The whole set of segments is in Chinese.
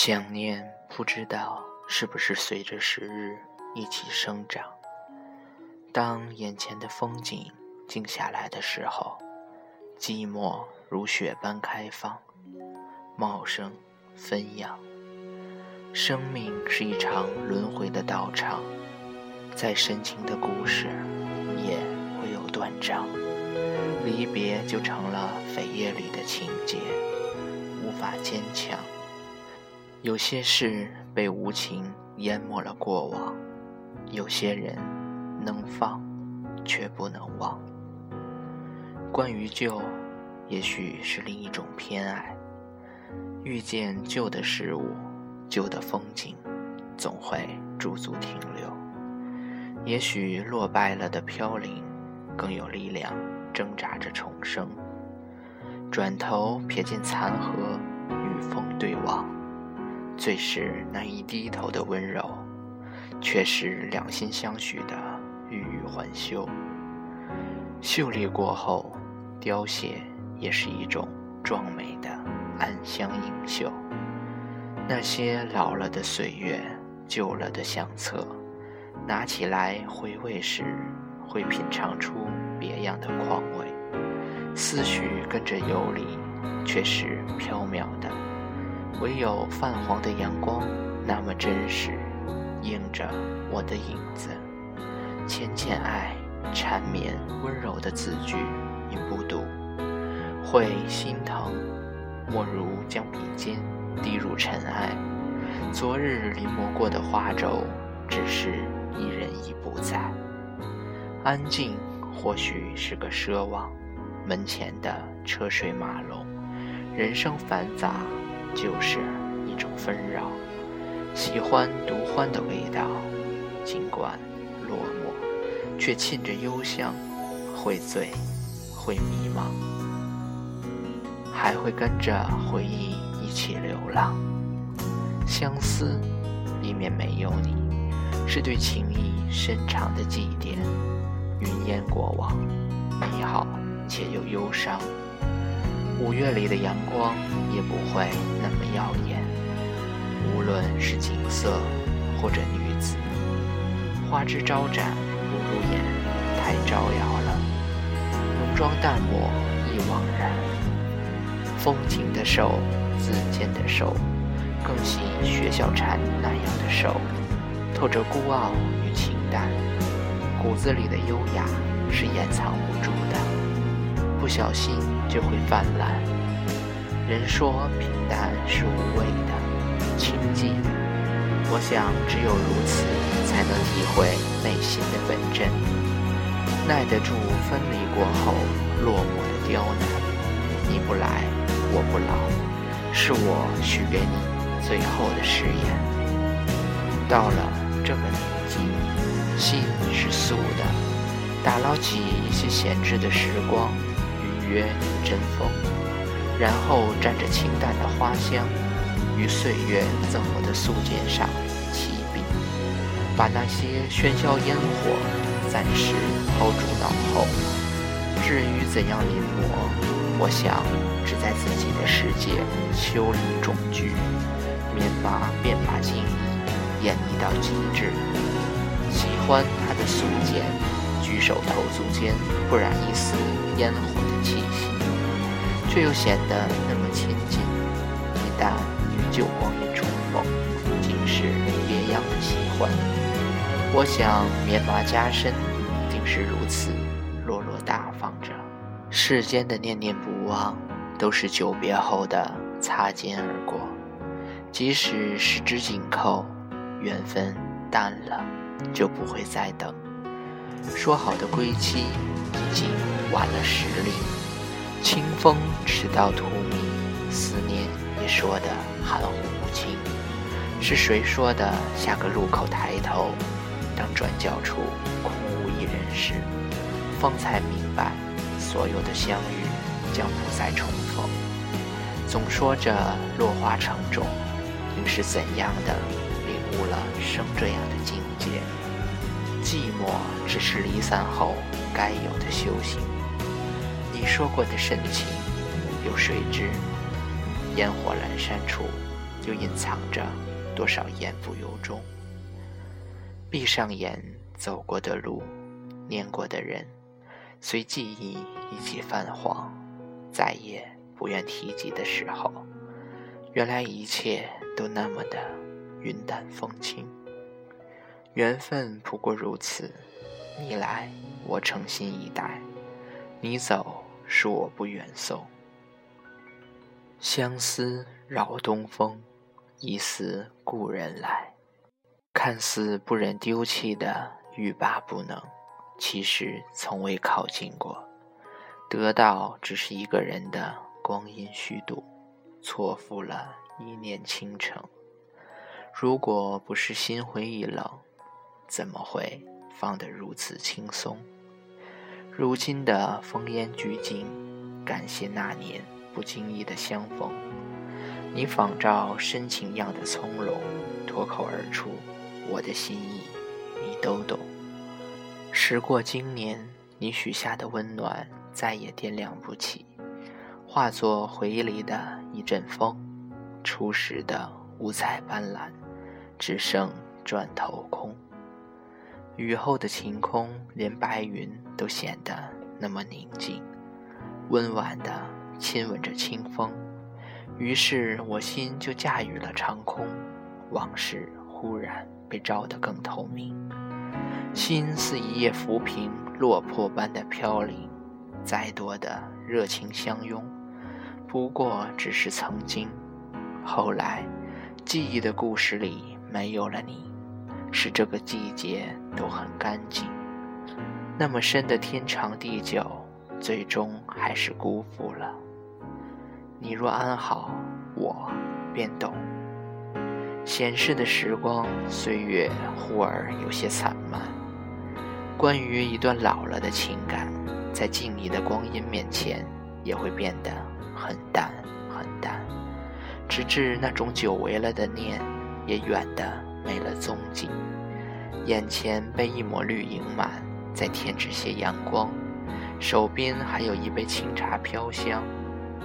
想念不知道是不是随着时日一起生长。当眼前的风景静下来的时候，寂寞如雪般开放，茂盛纷扬。生命是一场轮回的道场，再深情的故事也会有断章，离别就成了扉页里的情节，无法坚强。有些事被无情淹没了过往，有些人能放，却不能忘。关于旧，也许是另一种偏爱。遇见旧的事物，旧的风景，总会驻足停留。也许落败了的飘零，更有力量挣扎着重生。转头瞥见残荷，与风对望。最是难以低头的温柔，却是两心相许的欲语还休。秀丽过后，凋谢也是一种壮美的暗香盈袖。那些老了的岁月，旧了的相册，拿起来回味时，会品尝出别样的况味。思绪跟着游离，却是飘渺的。唯有泛黄的阳光那么真实，映着我的影子。浅浅爱，缠绵温柔的字句，你不读，会心疼。莫如将笔尖滴入尘埃。昨日临摹过的花轴，只是一人已不在。安静或许是个奢望，门前的车水马龙，人生繁杂。就是一种纷扰，喜欢独欢的味道，尽管落寞，却沁着幽香，会醉，会迷茫，还会跟着回忆一起流浪。相思，里面没有你，是对情谊深长的祭奠。云烟过往，美好且又忧伤。五月里的阳光也不会那么耀眼，无论是景色或者女子，花枝招展不入眼，太招摇了；浓妆淡抹亦枉然。风情的瘦，自坚的瘦，更喜薛小禅那样的瘦，透着孤傲与清淡，骨子里的优雅是掩藏不住的。不小心就会泛滥。人说平淡是无味的，清静。我想只有如此，才能体会内心的本真，耐得住分离过后落寞的刁难。你不来，我不老，是我许给你最后的誓言。到了这个年纪，心是素的，打捞起一些闲置的时光。约与针锋，然后蘸着清淡的花香，与岁月赠我的素笺上起笔，把那些喧嚣烟火暂时抛诸脑后。至于怎样临摹，我想只在自己的世界修理种句，棉麻便把情意演绎到极致。喜欢他的素笺，举手投足间不染一丝烟火。气息，却又显得那么亲近。一旦与旧光阴重逢，竟是别样的喜欢。我想，棉麻加身，定是如此落落大方着。世间的念念不忘，都是久别后的擦肩而过。即使十指紧扣，缘分淡了，就不会再等。说好的归期，已经晚了十里。清风迟到荼蘼，思念也说得含糊不清。是谁说的？下个路口抬头，当转角处空无一人时，方才明白，所有的相遇将不再重逢。总说着落花成种，应是怎样的领悟了生这样的境界？寂寞只是离散后该有的修行。你说过的深情，有谁知？烟火阑珊处，又隐藏着多少言不由衷。闭上眼，走过的路，念过的人，随记忆一起泛黄，再也不愿提及的时候，原来一切都那么的云淡风轻。缘分不过如此，你来，我诚心以待；你走，恕我不远送。相思扰东风，疑似故人来。看似不忍丢弃的欲罢不能，其实从未靠近过。得到只是一个人的光阴虚度，错付了一念倾城。如果不是心灰意冷，怎么会放得如此轻松？如今的烽烟俱尽，感谢那年不经意的相逢。你仿照深情样的从容，脱口而出。我的心意，你都懂。时过经年，你许下的温暖再也掂量不起，化作回忆里的一阵风。初时的五彩斑斓，只剩转头空。雨后的晴空，连白云都显得那么宁静，温婉的亲吻着清风。于是我心就驾驭了长空，往事忽然。被照得更透明，心似一叶浮萍，落魄般的飘零。再多的热情相拥，不过只是曾经。后来，记忆的故事里没有了你，使这个季节都很干净。那么深的天长地久，最终还是辜负了你。若安好，我便懂。闲适的时光，岁月忽而有些散漫。关于一段老了的情感，在静谧的光阴面前，也会变得很淡很淡，直至那种久违了的念，也远的没了踪。眼前被一抹绿盈满，再添置些阳光，手边还有一杯清茶飘香，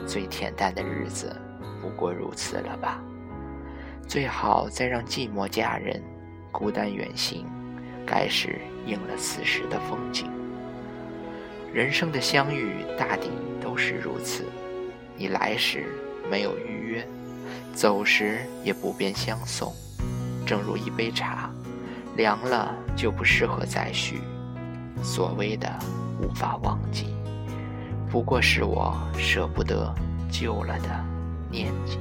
最恬淡的日子，不过如此了吧。最好再让寂寞佳人，孤单远行，该是应了此时的风景。人生的相遇大抵都是如此，你来时没有预约，走时也不便相送。正如一杯茶，凉了就不适合再续。所谓的无法忘记，不过是我舍不得旧了的念记。